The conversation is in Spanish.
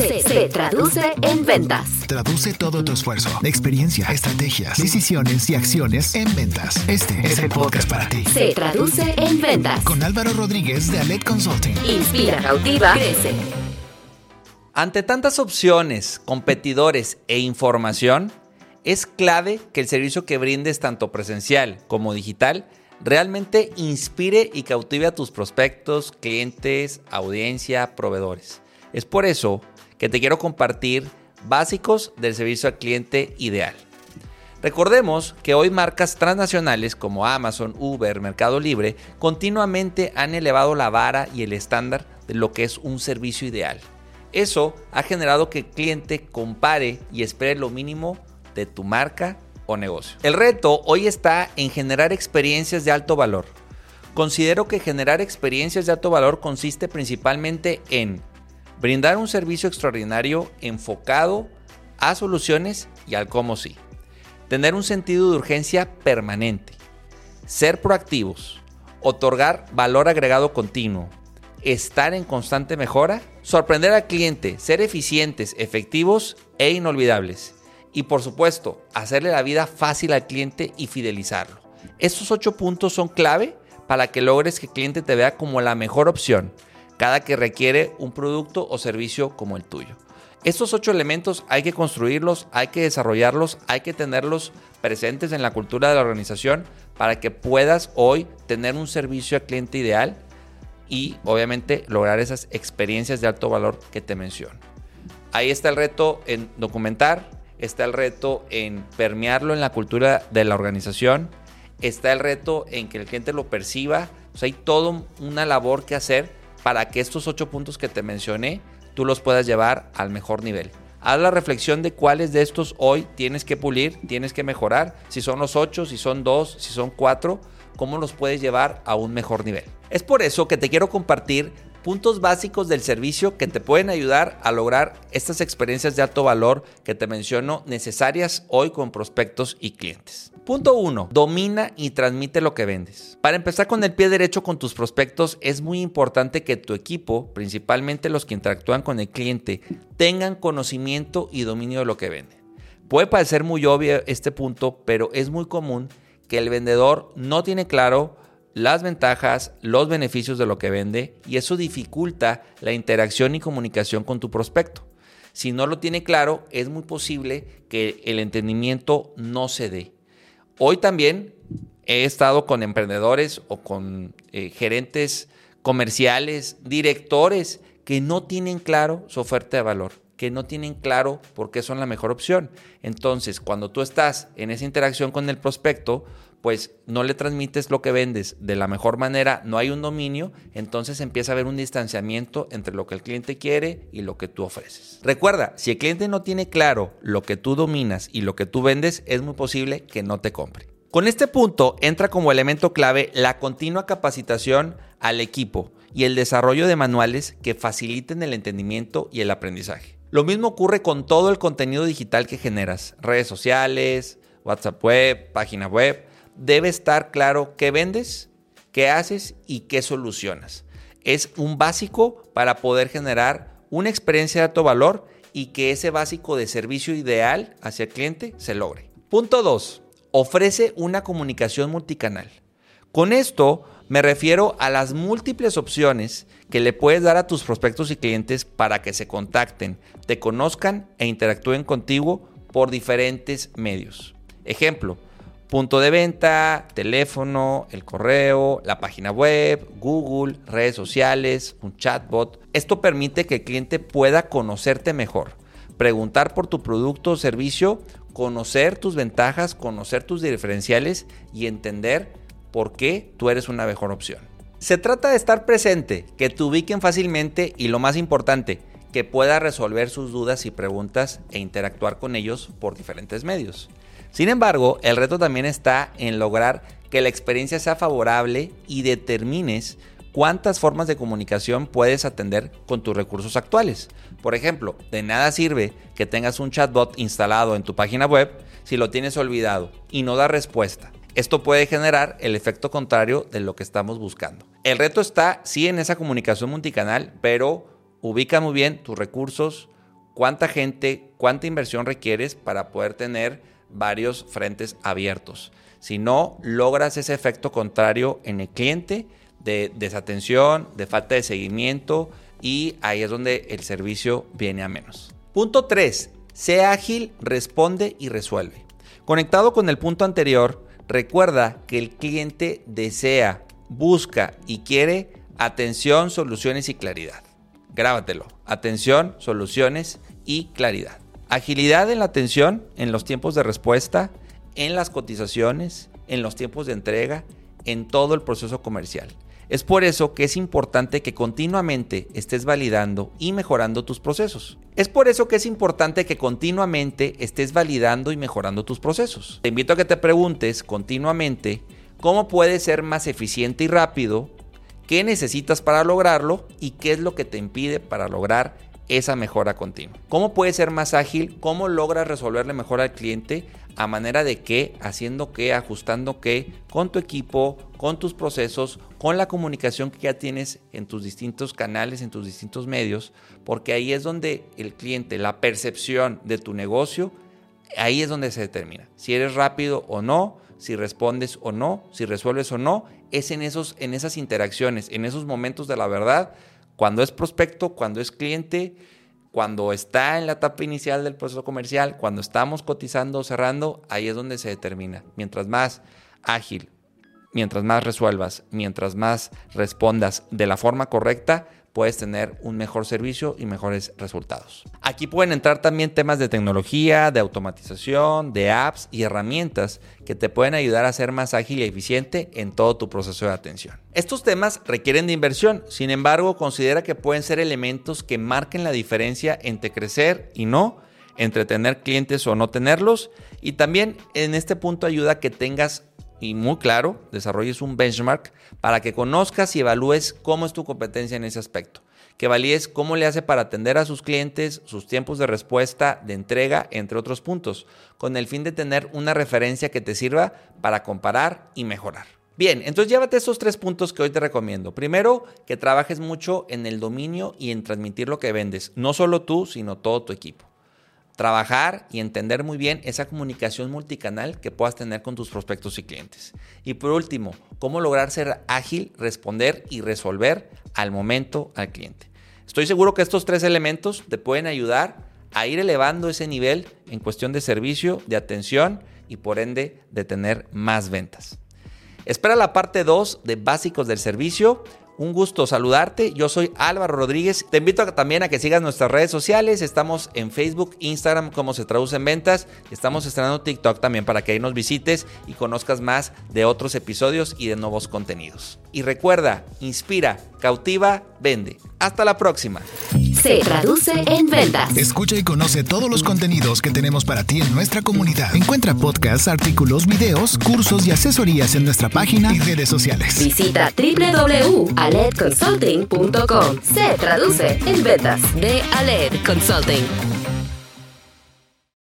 se, se traduce en ventas. Traduce todo tu esfuerzo, experiencia, estrategias, decisiones y acciones en ventas. Este es el podcast para ti. Se traduce en ventas. Con Álvaro Rodríguez de Alet Consulting. Inspira, cautiva, crece. Ante tantas opciones, competidores e información, es clave que el servicio que brindes tanto presencial como digital realmente inspire y cautive a tus prospectos, clientes, audiencia, proveedores. Es por eso que te quiero compartir básicos del servicio al cliente ideal. Recordemos que hoy marcas transnacionales como Amazon, Uber, Mercado Libre continuamente han elevado la vara y el estándar de lo que es un servicio ideal. Eso ha generado que el cliente compare y espere lo mínimo de tu marca o negocio. El reto hoy está en generar experiencias de alto valor. Considero que generar experiencias de alto valor consiste principalmente en brindar un servicio extraordinario enfocado a soluciones y al cómo sí. Tener un sentido de urgencia permanente. Ser proactivos. Otorgar valor agregado continuo. Estar en constante mejora. Sorprender al cliente. Ser eficientes, efectivos e inolvidables y por supuesto, hacerle la vida fácil al cliente y fidelizarlo. Estos ocho puntos son clave para que logres que el cliente te vea como la mejor opción cada que requiere un producto o servicio como el tuyo. Estos ocho elementos hay que construirlos, hay que desarrollarlos, hay que tenerlos presentes en la cultura de la organización para que puedas hoy tener un servicio al cliente ideal y obviamente lograr esas experiencias de alto valor que te menciono. Ahí está el reto en documentar, está el reto en permearlo en la cultura de la organización, está el reto en que el cliente lo perciba. O sea, hay toda una labor que hacer para que estos ocho puntos que te mencioné, tú los puedas llevar al mejor nivel. Haz la reflexión de cuáles de estos hoy tienes que pulir, tienes que mejorar. Si son los ocho, si son dos, si son cuatro, cómo los puedes llevar a un mejor nivel. Es por eso que te quiero compartir puntos básicos del servicio que te pueden ayudar a lograr estas experiencias de alto valor que te menciono necesarias hoy con prospectos y clientes. Punto 1. Domina y transmite lo que vendes. Para empezar con el pie derecho con tus prospectos, es muy importante que tu equipo, principalmente los que interactúan con el cliente, tengan conocimiento y dominio de lo que vende. Puede parecer muy obvio este punto, pero es muy común que el vendedor no tiene claro las ventajas, los beneficios de lo que vende y eso dificulta la interacción y comunicación con tu prospecto. Si no lo tiene claro, es muy posible que el entendimiento no se dé. Hoy también he estado con emprendedores o con eh, gerentes comerciales, directores que no tienen claro su oferta de valor, que no tienen claro por qué son la mejor opción. Entonces, cuando tú estás en esa interacción con el prospecto, pues no le transmites lo que vendes de la mejor manera, no hay un dominio, entonces empieza a haber un distanciamiento entre lo que el cliente quiere y lo que tú ofreces. Recuerda, si el cliente no tiene claro lo que tú dominas y lo que tú vendes, es muy posible que no te compre. Con este punto entra como elemento clave la continua capacitación al equipo y el desarrollo de manuales que faciliten el entendimiento y el aprendizaje. Lo mismo ocurre con todo el contenido digital que generas, redes sociales, WhatsApp web, página web, debe estar claro qué vendes, qué haces y qué solucionas. Es un básico para poder generar una experiencia de alto valor y que ese básico de servicio ideal hacia el cliente se logre. Punto 2. Ofrece una comunicación multicanal. Con esto me refiero a las múltiples opciones que le puedes dar a tus prospectos y clientes para que se contacten, te conozcan e interactúen contigo por diferentes medios. Ejemplo, punto de venta, teléfono, el correo, la página web, Google, redes sociales, un chatbot. Esto permite que el cliente pueda conocerte mejor, preguntar por tu producto o servicio, conocer tus ventajas, conocer tus diferenciales y entender por qué tú eres una mejor opción. Se trata de estar presente, que te ubiquen fácilmente y lo más importante, que pueda resolver sus dudas y preguntas e interactuar con ellos por diferentes medios. Sin embargo, el reto también está en lograr que la experiencia sea favorable y determines cuántas formas de comunicación puedes atender con tus recursos actuales. Por ejemplo, de nada sirve que tengas un chatbot instalado en tu página web si lo tienes olvidado y no da respuesta. Esto puede generar el efecto contrario de lo que estamos buscando. El reto está sí en esa comunicación multicanal, pero ubica muy bien tus recursos, cuánta gente, cuánta inversión requieres para poder tener varios frentes abiertos. Si no, logras ese efecto contrario en el cliente de desatención, de falta de seguimiento y ahí es donde el servicio viene a menos. Punto 3. Sea ágil, responde y resuelve. Conectado con el punto anterior, recuerda que el cliente desea, busca y quiere atención, soluciones y claridad. Grábatelo. Atención, soluciones y claridad. Agilidad en la atención, en los tiempos de respuesta, en las cotizaciones, en los tiempos de entrega, en todo el proceso comercial. Es por eso que es importante que continuamente estés validando y mejorando tus procesos. Es por eso que es importante que continuamente estés validando y mejorando tus procesos. Te invito a que te preguntes continuamente cómo puedes ser más eficiente y rápido, qué necesitas para lograrlo y qué es lo que te impide para lograr esa mejora continua. ¿Cómo puedes ser más ágil? ¿Cómo logras resolverle mejor al cliente? A manera de qué, haciendo qué, ajustando qué, con tu equipo, con tus procesos, con la comunicación que ya tienes en tus distintos canales, en tus distintos medios, porque ahí es donde el cliente, la percepción de tu negocio, ahí es donde se determina. Si eres rápido o no, si respondes o no, si resuelves o no, es en, esos, en esas interacciones, en esos momentos de la verdad cuando es prospecto, cuando es cliente, cuando está en la etapa inicial del proceso comercial, cuando estamos cotizando o cerrando, ahí es donde se determina. Mientras más ágil, mientras más resuelvas, mientras más respondas de la forma correcta, puedes tener un mejor servicio y mejores resultados. Aquí pueden entrar también temas de tecnología, de automatización, de apps y herramientas que te pueden ayudar a ser más ágil y eficiente en todo tu proceso de atención. Estos temas requieren de inversión, sin embargo, considera que pueden ser elementos que marquen la diferencia entre crecer y no, entre tener clientes o no tenerlos, y también en este punto ayuda a que tengas y muy claro, desarrolles un benchmark para que conozcas y evalúes cómo es tu competencia en ese aspecto. Que valíes cómo le hace para atender a sus clientes, sus tiempos de respuesta, de entrega, entre otros puntos, con el fin de tener una referencia que te sirva para comparar y mejorar. Bien, entonces llévate estos tres puntos que hoy te recomiendo. Primero, que trabajes mucho en el dominio y en transmitir lo que vendes, no solo tú, sino todo tu equipo trabajar y entender muy bien esa comunicación multicanal que puedas tener con tus prospectos y clientes. Y por último, cómo lograr ser ágil, responder y resolver al momento al cliente. Estoy seguro que estos tres elementos te pueden ayudar a ir elevando ese nivel en cuestión de servicio, de atención y por ende de tener más ventas. Espera la parte 2 de básicos del servicio un gusto saludarte. Yo soy Álvaro Rodríguez. Te invito también a que sigas nuestras redes sociales. Estamos en Facebook, Instagram, como se traduce en ventas. Estamos estrenando TikTok también para que ahí nos visites y conozcas más de otros episodios y de nuevos contenidos. Y recuerda, inspira, cautiva, vende. Hasta la próxima. Se traduce en ventas. Escucha y conoce todos los contenidos que tenemos para ti en nuestra comunidad. Encuentra podcasts, artículos, videos, cursos y asesorías en nuestra página y redes sociales. Visita www.aledconsulting.com. Se traduce en ventas de Aled Consulting.